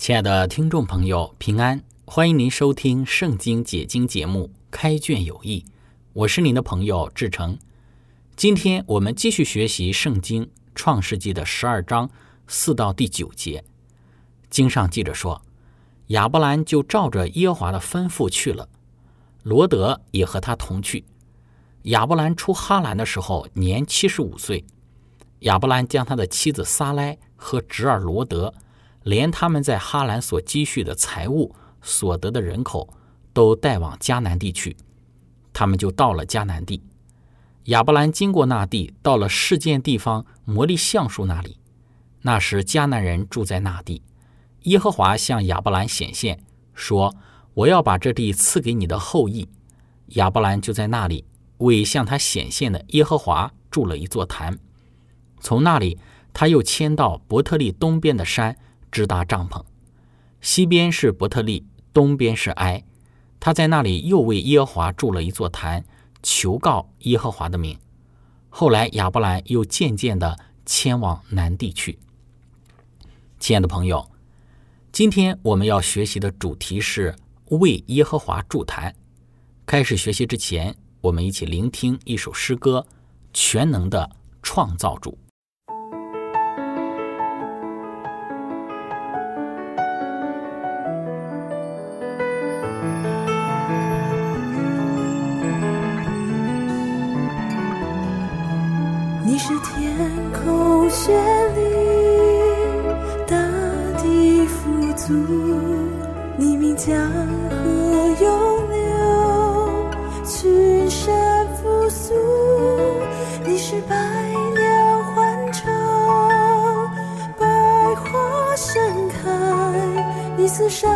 亲爱的听众朋友，平安！欢迎您收听《圣经解经》节目《开卷有益》，我是您的朋友志成。今天我们继续学习《圣经·创世纪》的十二章四到第九节。经上记着说，亚伯兰就照着耶和华的吩咐去了，罗德也和他同去。亚伯兰出哈兰的时候年七十五岁。亚伯兰将他的妻子撒莱和侄儿罗德。连他们在哈兰所积蓄的财物、所得的人口，都带往迦南地去。他们就到了迦南地。亚伯兰经过那地，到了事件地方摩利橡树那里。那时迦南人住在那地。耶和华向亚伯兰显现，说：“我要把这地赐给你的后裔。”亚伯兰就在那里为向他显现的耶和华筑了一座坛。从那里，他又迁到伯特利东边的山。支搭帐篷，西边是伯特利，东边是埃。他在那里又为耶和华筑了一座坛，求告耶和华的名。后来亚伯兰又渐渐地迁往南地去。亲爱的朋友，今天我们要学习的主题是为耶和华筑坛。开始学习之前，我们一起聆听一首诗歌：全能的创造主。你是天空绚丽，大地富足，你名江河涌流，群山复苏。你是百鸟欢唱，百花盛开，你是生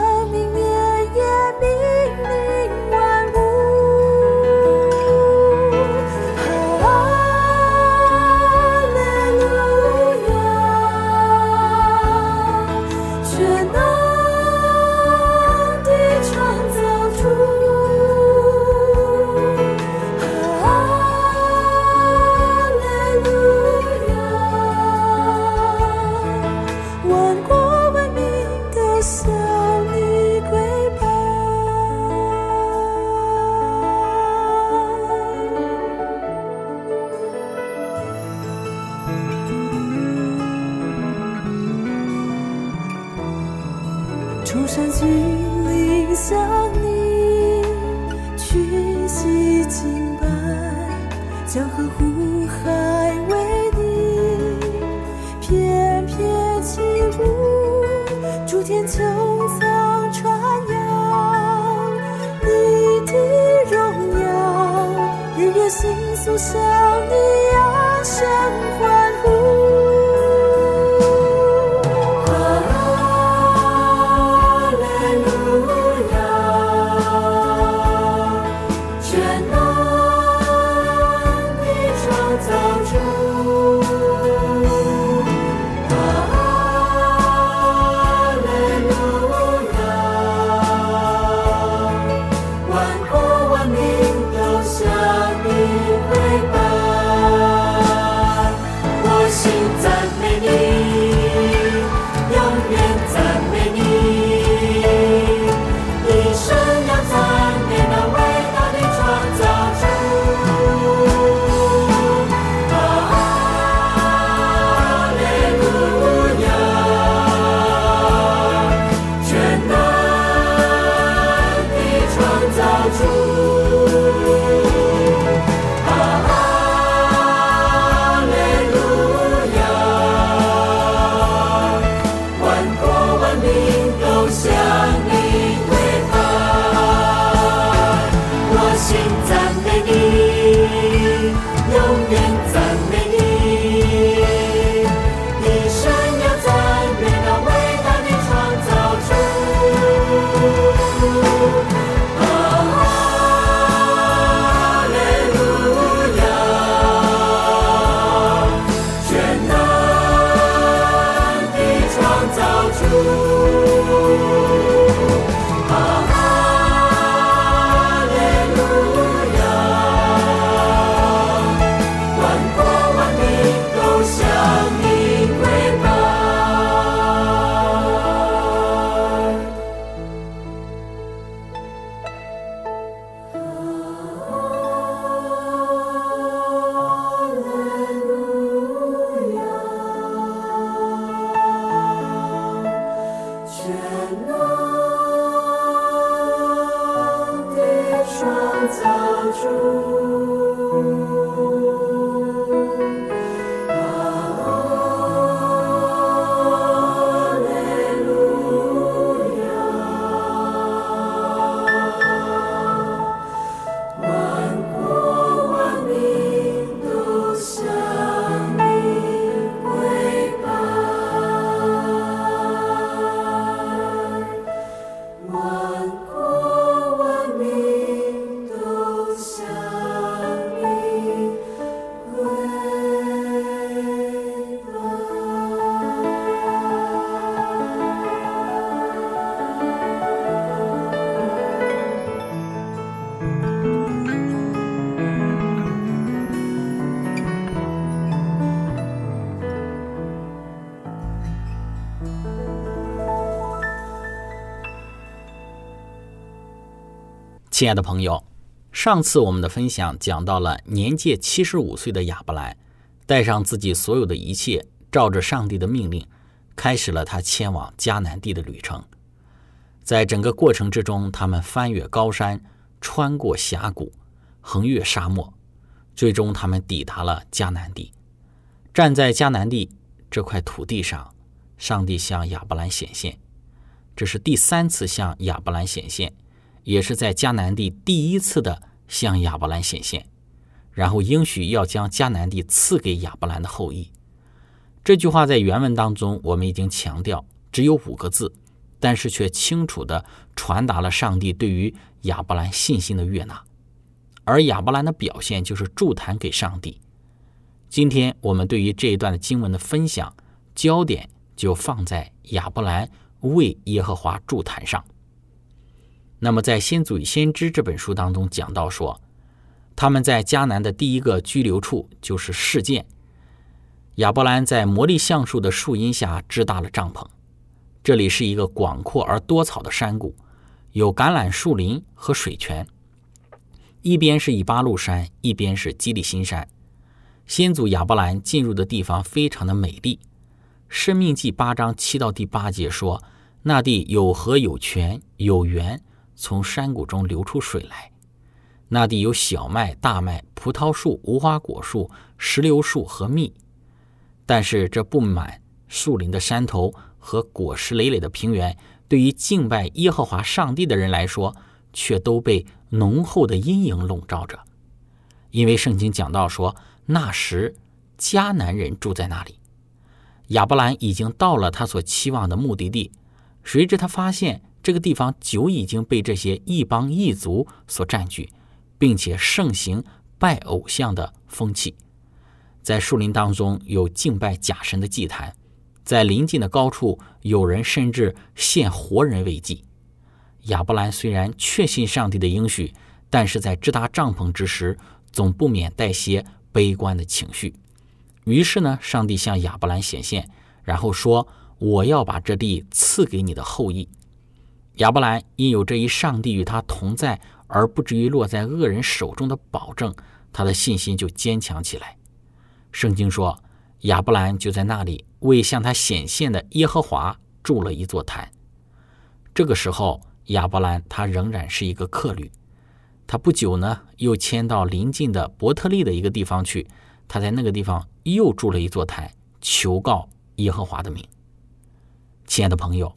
永远造出。亲爱的朋友，上次我们的分享讲到了年届七十五岁的亚伯兰，带上自己所有的一切，照着上帝的命令，开始了他前往迦南地的旅程。在整个过程之中，他们翻越高山，穿过峡谷，横越沙漠，最终他们抵达了迦南地。站在迦南地这块土地上，上帝向亚伯兰显现，这是第三次向亚伯兰显现。也是在迦南地第一次的向亚伯兰显现，然后应许要将迦南地赐给亚伯兰的后裔。这句话在原文当中我们已经强调，只有五个字，但是却清楚地传达了上帝对于亚伯兰信心的悦纳。而亚伯兰的表现就是助坛给上帝。今天我们对于这一段的经文的分享，焦点就放在亚伯兰为耶和华助坛上。那么，在《先祖与先知》这本书当中讲到说，他们在迦南的第一个居留处就是事件。亚伯兰在魔力橡树的树荫下支搭了帐篷。这里是一个广阔而多草的山谷，有橄榄树林和水泉。一边是以巴路山，一边是基利新山。先祖亚伯兰进入的地方非常的美丽。《生命记》八章七到第八节说，那地有河有泉有源。从山谷中流出水来，那地有小麦、大麦、葡萄树、无花果树、石榴树和蜜。但是这布满树林的山头和果实累累的平原，对于敬拜耶和华上帝的人来说，却都被浓厚的阴影笼罩着。因为圣经讲到说，那时迦南人住在那里。亚伯兰已经到了他所期望的目的地，谁知他发现。这个地方久已经被这些异邦异族所占据，并且盛行拜偶像的风气。在树林当中有敬拜假神的祭坛，在临近的高处有人甚至献活人为祭。亚伯兰虽然确信上帝的应许，但是在支搭帐篷之时，总不免带些悲观的情绪。于是呢，上帝向亚伯兰显现，然后说：“我要把这地赐给你的后裔。”亚伯兰因有这一上帝与他同在，而不至于落在恶人手中的保证，他的信心就坚强起来。圣经说，亚伯兰就在那里为向他显现的耶和华筑了一座坛。这个时候，亚伯兰他仍然是一个客旅，他不久呢又迁到邻近的伯特利的一个地方去，他在那个地方又筑了一座坛，求告耶和华的名。亲爱的朋友。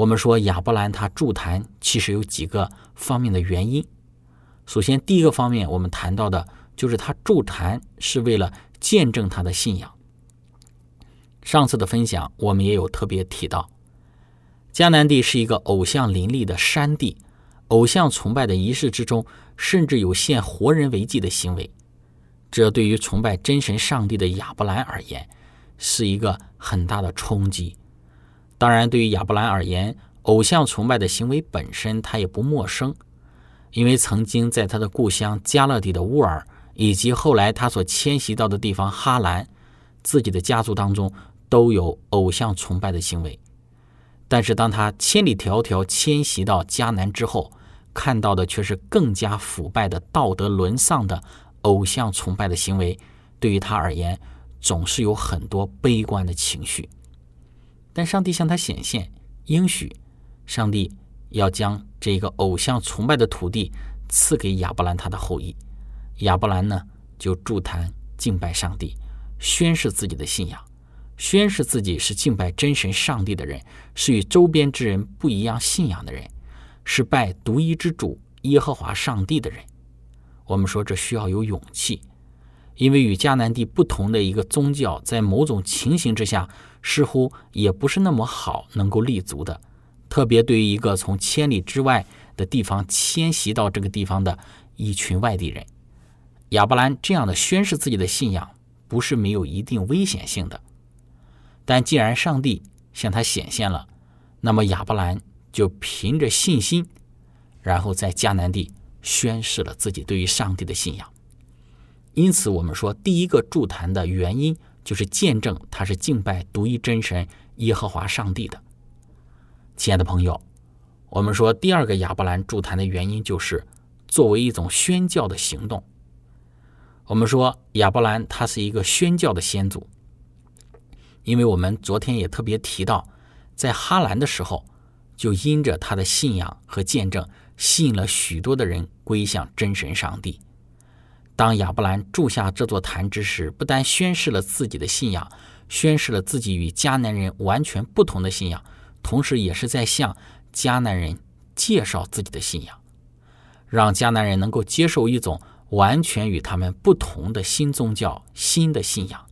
我们说亚伯兰他筑坛其实有几个方面的原因。首先，第一个方面我们谈到的就是他筑坛是为了见证他的信仰。上次的分享我们也有特别提到，迦南地是一个偶像林立的山地，偶像崇拜的仪式之中甚至有献活人为祭的行为。这对于崇拜真神上帝的亚伯兰而言是一个很大的冲击。当然，对于亚伯兰而言，偶像崇拜的行为本身他也不陌生，因为曾经在他的故乡加勒底的乌尔，以及后来他所迁徙到的地方哈兰，自己的家族当中都有偶像崇拜的行为。但是，当他千里迢迢迁徙到迦南之后，看到的却是更加腐败的道德沦丧的偶像崇拜的行为，对于他而言，总是有很多悲观的情绪。但上帝向他显现，应许上帝要将这个偶像崇拜的土地赐给亚伯兰他的后裔。亚伯兰呢，就筑坛敬拜上帝，宣示自己的信仰，宣示自己是敬拜真神上帝的人，是与周边之人不一样信仰的人，是拜独一之主耶和华上帝的人。我们说这需要有勇气。因为与迦南地不同的一个宗教，在某种情形之下，似乎也不是那么好能够立足的。特别对于一个从千里之外的地方迁徙到这个地方的一群外地人，亚伯兰这样的宣示自己的信仰，不是没有一定危险性的。但既然上帝向他显现了，那么亚伯兰就凭着信心，然后在迦南地宣示了自己对于上帝的信仰。因此，我们说第一个助坛的原因就是见证他是敬拜独一真神耶和华上帝的。亲爱的朋友，我们说第二个亚伯兰助坛的原因就是作为一种宣教的行动。我们说亚伯兰他是一个宣教的先祖，因为我们昨天也特别提到，在哈兰的时候，就因着他的信仰和见证，吸引了许多的人归向真神上帝。当亚伯兰住下这座坛之时，不但宣示了自己的信仰，宣示了自己与迦南人完全不同的信仰，同时也是在向迦南人介绍自己的信仰，让迦南人能够接受一种。完全与他们不同的新宗教、新的信仰。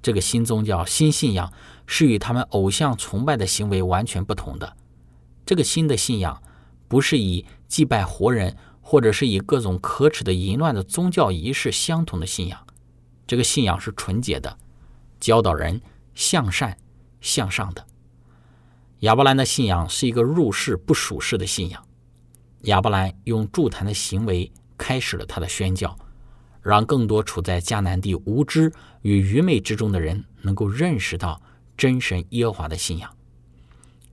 这个新宗教、新信仰是与他们偶像崇拜的行为完全不同的。这个新的信仰不是以祭拜活人，或者是以各种可耻的淫乱的宗教仪式相同的信仰。这个信仰是纯洁的，教导人向善向上的。亚伯兰的信仰是一个入世不属世的信仰。亚伯兰用助坛的行为。开始了他的宣教，让更多处在迦南地无知与愚昧之中的人能够认识到真神耶和华的信仰。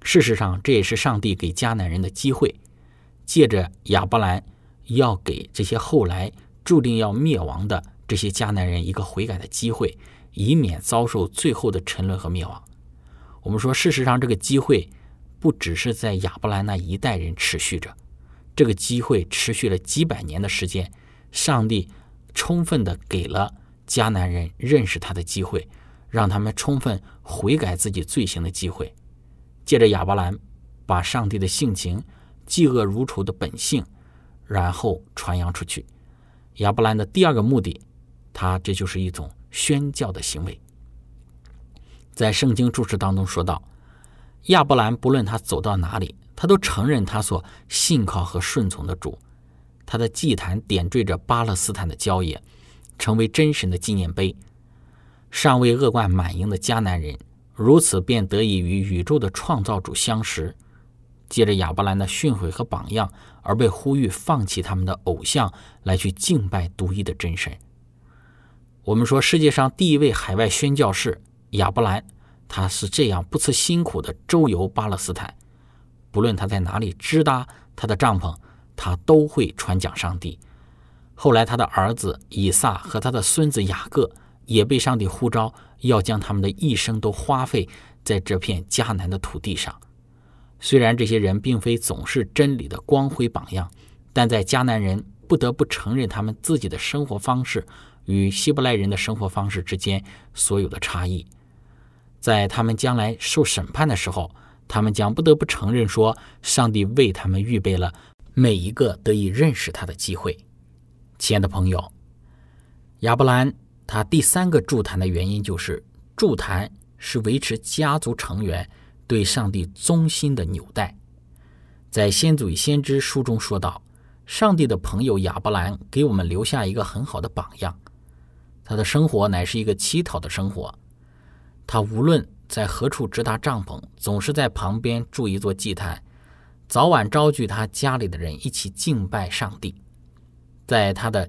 事实上，这也是上帝给迦南人的机会，借着亚伯兰，要给这些后来注定要灭亡的这些迦南人一个悔改的机会，以免遭受最后的沉沦和灭亡。我们说，事实上，这个机会不只是在亚伯兰那一代人持续着。这个机会持续了几百年的时间，上帝充分的给了迦南人认识他的机会，让他们充分悔改自己罪行的机会。借着亚伯兰，把上帝的性情、嫉恶如仇的本性，然后传扬出去。亚伯兰的第二个目的，他这就是一种宣教的行为。在圣经注释当中说到，亚伯兰不论他走到哪里。他都承认他所信靠和顺从的主，他的祭坛点缀着巴勒斯坦的郊野，成为真神的纪念碑。尚未恶贯满盈的迦南人，如此便得以与宇宙的创造主相识。借着亚伯兰的训诲和榜样，而被呼吁放弃他们的偶像，来去敬拜独一的真神。我们说，世界上第一位海外宣教士亚伯兰，他是这样不辞辛苦的周游巴勒斯坦。不论他在哪里支搭他的帐篷，他都会传讲上帝。后来，他的儿子以撒和他的孙子雅各也被上帝呼召，要将他们的一生都花费在这片迦南的土地上。虽然这些人并非总是真理的光辉榜样，但在迦南人不得不承认他们自己的生活方式与希伯来人的生活方式之间所有的差异。在他们将来受审判的时候。他们将不得不承认说，上帝为他们预备了每一个得以认识他的机会。亲爱的朋友，亚伯兰他第三个助坛的原因就是助坛是维持家族成员对上帝忠心的纽带。在《先祖与先知》书中说道，上帝的朋友亚伯兰给我们留下一个很好的榜样。他的生活乃是一个乞讨的生活，他无论。在何处直达帐篷，总是在旁边筑一座祭坛，早晚招聚他家里的人一起敬拜上帝。在他的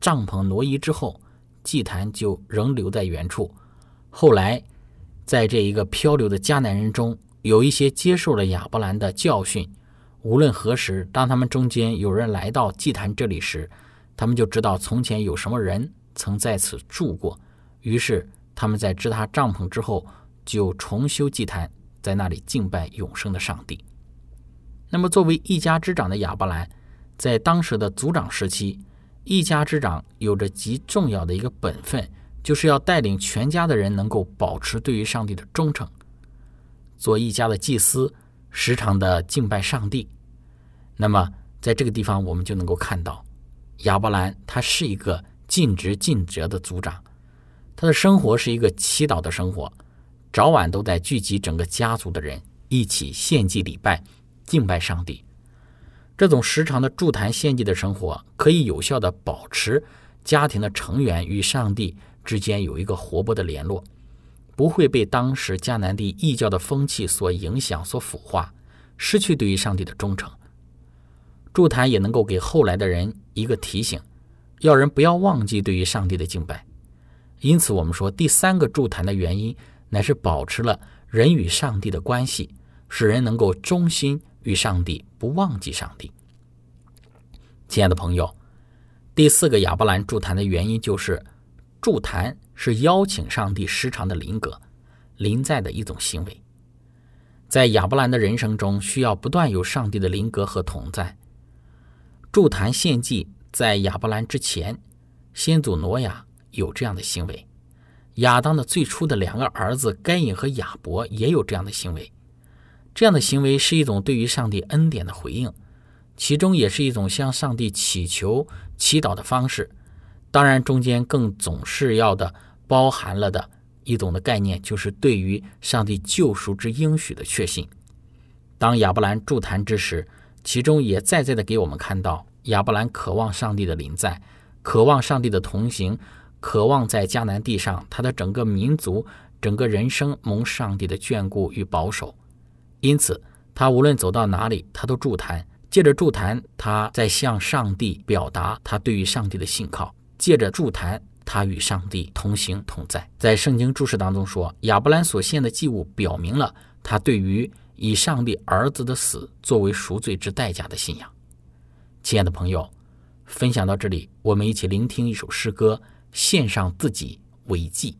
帐篷挪移之后，祭坛就仍留在原处。后来，在这一个漂流的迦南人中，有一些接受了亚伯兰的教训。无论何时，当他们中间有人来到祭坛这里时，他们就知道从前有什么人曾在此住过。于是，他们在支搭帐篷之后。就重修祭坛，在那里敬拜永生的上帝。那么，作为一家之长的亚伯兰，在当时的族长时期，一家之长有着极重要的一个本分，就是要带领全家的人能够保持对于上帝的忠诚，做一家的祭司，时常的敬拜上帝。那么，在这个地方，我们就能够看到，亚伯兰他是一个尽职尽责的族长，他的生活是一个祈祷的生活。早晚都在聚集整个家族的人一起献祭礼拜、敬拜上帝。这种时常的祝坛献祭的生活，可以有效的保持家庭的成员与上帝之间有一个活泼的联络，不会被当时迦南地异教的风气所影响、所腐化，失去对于上帝的忠诚。祝坛也能够给后来的人一个提醒，要人不要忘记对于上帝的敬拜。因此，我们说第三个祝坛的原因。乃是保持了人与上帝的关系，使人能够忠心与上帝，不忘记上帝。亲爱的朋友，第四个亚伯兰祝坛的原因就是，筑坛是邀请上帝时常的临格、临在的一种行为。在亚伯兰的人生中，需要不断有上帝的临格和同在。筑坛献祭在亚伯兰之前，先祖挪亚有这样的行为。亚当的最初的两个儿子该隐和亚伯也有这样的行为，这样的行为是一种对于上帝恩典的回应，其中也是一种向上帝祈求、祈祷的方式。当然，中间更总是要的包含了的一种的概念，就是对于上帝救赎之应许的确信。当亚伯兰筑坛之时，其中也再再的给我们看到，亚伯兰渴望上帝的临在，渴望上帝的同行。渴望在迦南地上，他的整个民族、整个人生蒙上帝的眷顾与保守。因此，他无论走到哪里，他都筑坛。借着助坛，他在向上帝表达他对于上帝的信靠；借着祝坛，他与上帝同行同在。在圣经注释当中说，亚伯兰所献的祭物表明了他对于以上帝儿子的死作为赎罪之代价的信仰。亲爱的朋友，分享到这里，我们一起聆听一首诗歌。献上自己为祭。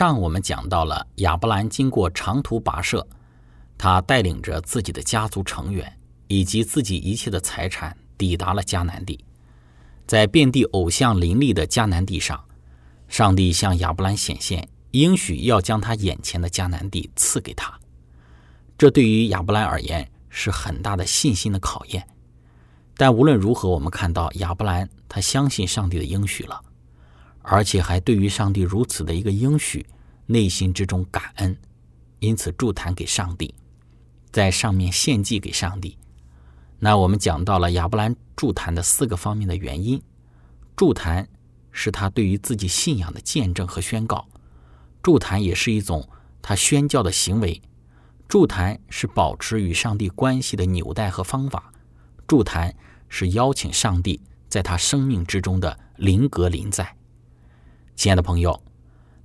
上我们讲到了亚伯兰经过长途跋涉，他带领着自己的家族成员以及自己一切的财产，抵达了迦南地。在遍地偶像林立的迦南地上，上帝向亚伯兰显现，应许要将他眼前的迦南地赐给他。这对于亚伯兰而言是很大的信心的考验。但无论如何，我们看到亚伯兰他相信上帝的应许了。而且还对于上帝如此的一个应许，内心之中感恩，因此祝坛给上帝，在上面献祭给上帝。那我们讲到了亚伯兰祝坛的四个方面的原因：祝坛是他对于自己信仰的见证和宣告；祝坛也是一种他宣教的行为；祝坛是保持与上帝关系的纽带和方法；祝坛是邀请上帝在他生命之中的临格临在。亲爱的朋友，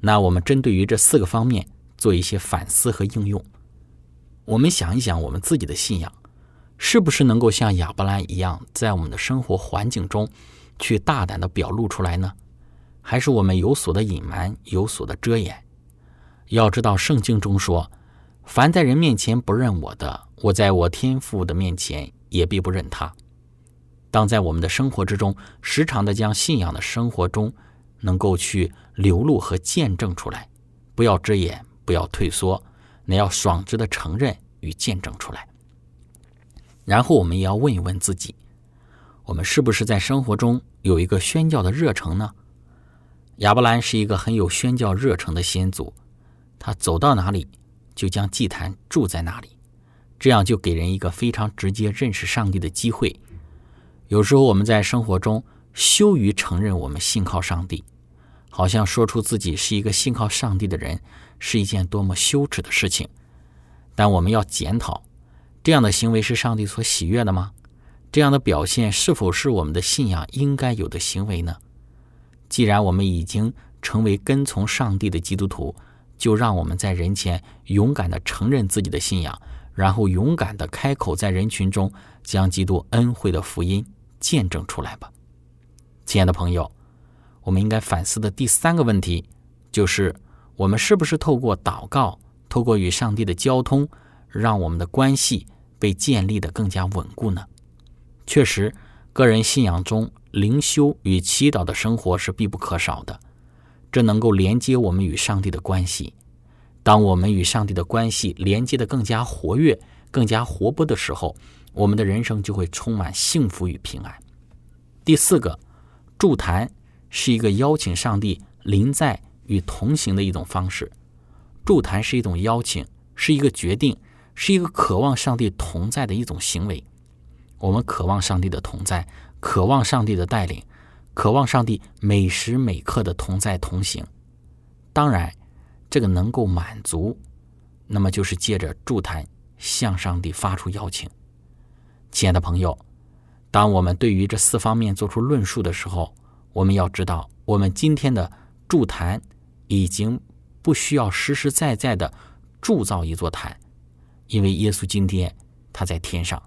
那我们针对于这四个方面做一些反思和应用。我们想一想，我们自己的信仰是不是能够像亚伯兰一样，在我们的生活环境中去大胆的表露出来呢？还是我们有所的隐瞒，有所的遮掩？要知道，圣经中说：“凡在人面前不认我的，我在我天父的面前也必不认他。”当在我们的生活之中，时常的将信仰的生活中。能够去流露和见证出来，不要遮掩，不要退缩，那要爽直的承认与见证出来。然后我们也要问一问自己：我们是不是在生活中有一个宣教的热诚呢？亚伯兰是一个很有宣教热诚的先祖，他走到哪里就将祭坛住在哪里，这样就给人一个非常直接认识上帝的机会。有时候我们在生活中羞于承认我们信靠上帝。好像说出自己是一个信靠上帝的人是一件多么羞耻的事情，但我们要检讨，这样的行为是上帝所喜悦的吗？这样的表现是否是我们的信仰应该有的行为呢？既然我们已经成为跟从上帝的基督徒，就让我们在人前勇敢地承认自己的信仰，然后勇敢地开口在人群中将基督恩惠的福音见证出来吧，亲爱的朋友。我们应该反思的第三个问题，就是我们是不是透过祷告，透过与上帝的交通，让我们的关系被建立的更加稳固呢？确实，个人信仰中灵修与祈祷的生活是必不可少的，这能够连接我们与上帝的关系。当我们与上帝的关系连接的更加活跃、更加活泼的时候，我们的人生就会充满幸福与平安。第四个，祝坛。是一个邀请上帝临在与同行的一种方式，祝坛是一种邀请，是一个决定，是一个渴望上帝同在的一种行为。我们渴望上帝的同在，渴望上帝的带领，渴望上帝每时每刻的同在同行。当然，这个能够满足，那么就是借着祝坛向上帝发出邀请。亲爱的朋友，当我们对于这四方面做出论述的时候，我们要知道，我们今天的筑坛已经不需要实实在在的铸造一座坛，因为耶稣今天他在天上，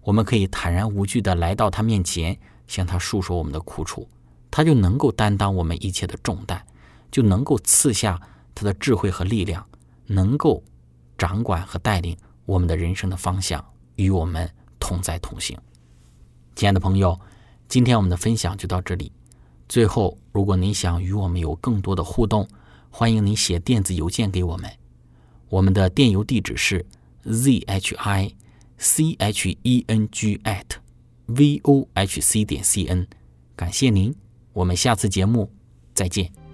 我们可以坦然无惧的来到他面前，向他诉说我们的苦楚，他就能够担当我们一切的重担，就能够赐下他的智慧和力量，能够掌管和带领我们的人生的方向，与我们同在同行。亲爱的朋友，今天我们的分享就到这里。最后，如果您想与我们有更多的互动，欢迎您写电子邮件给我们。我们的电邮地址是 z h i c h e n g at v o h c 点 c n。感谢您，我们下次节目再见。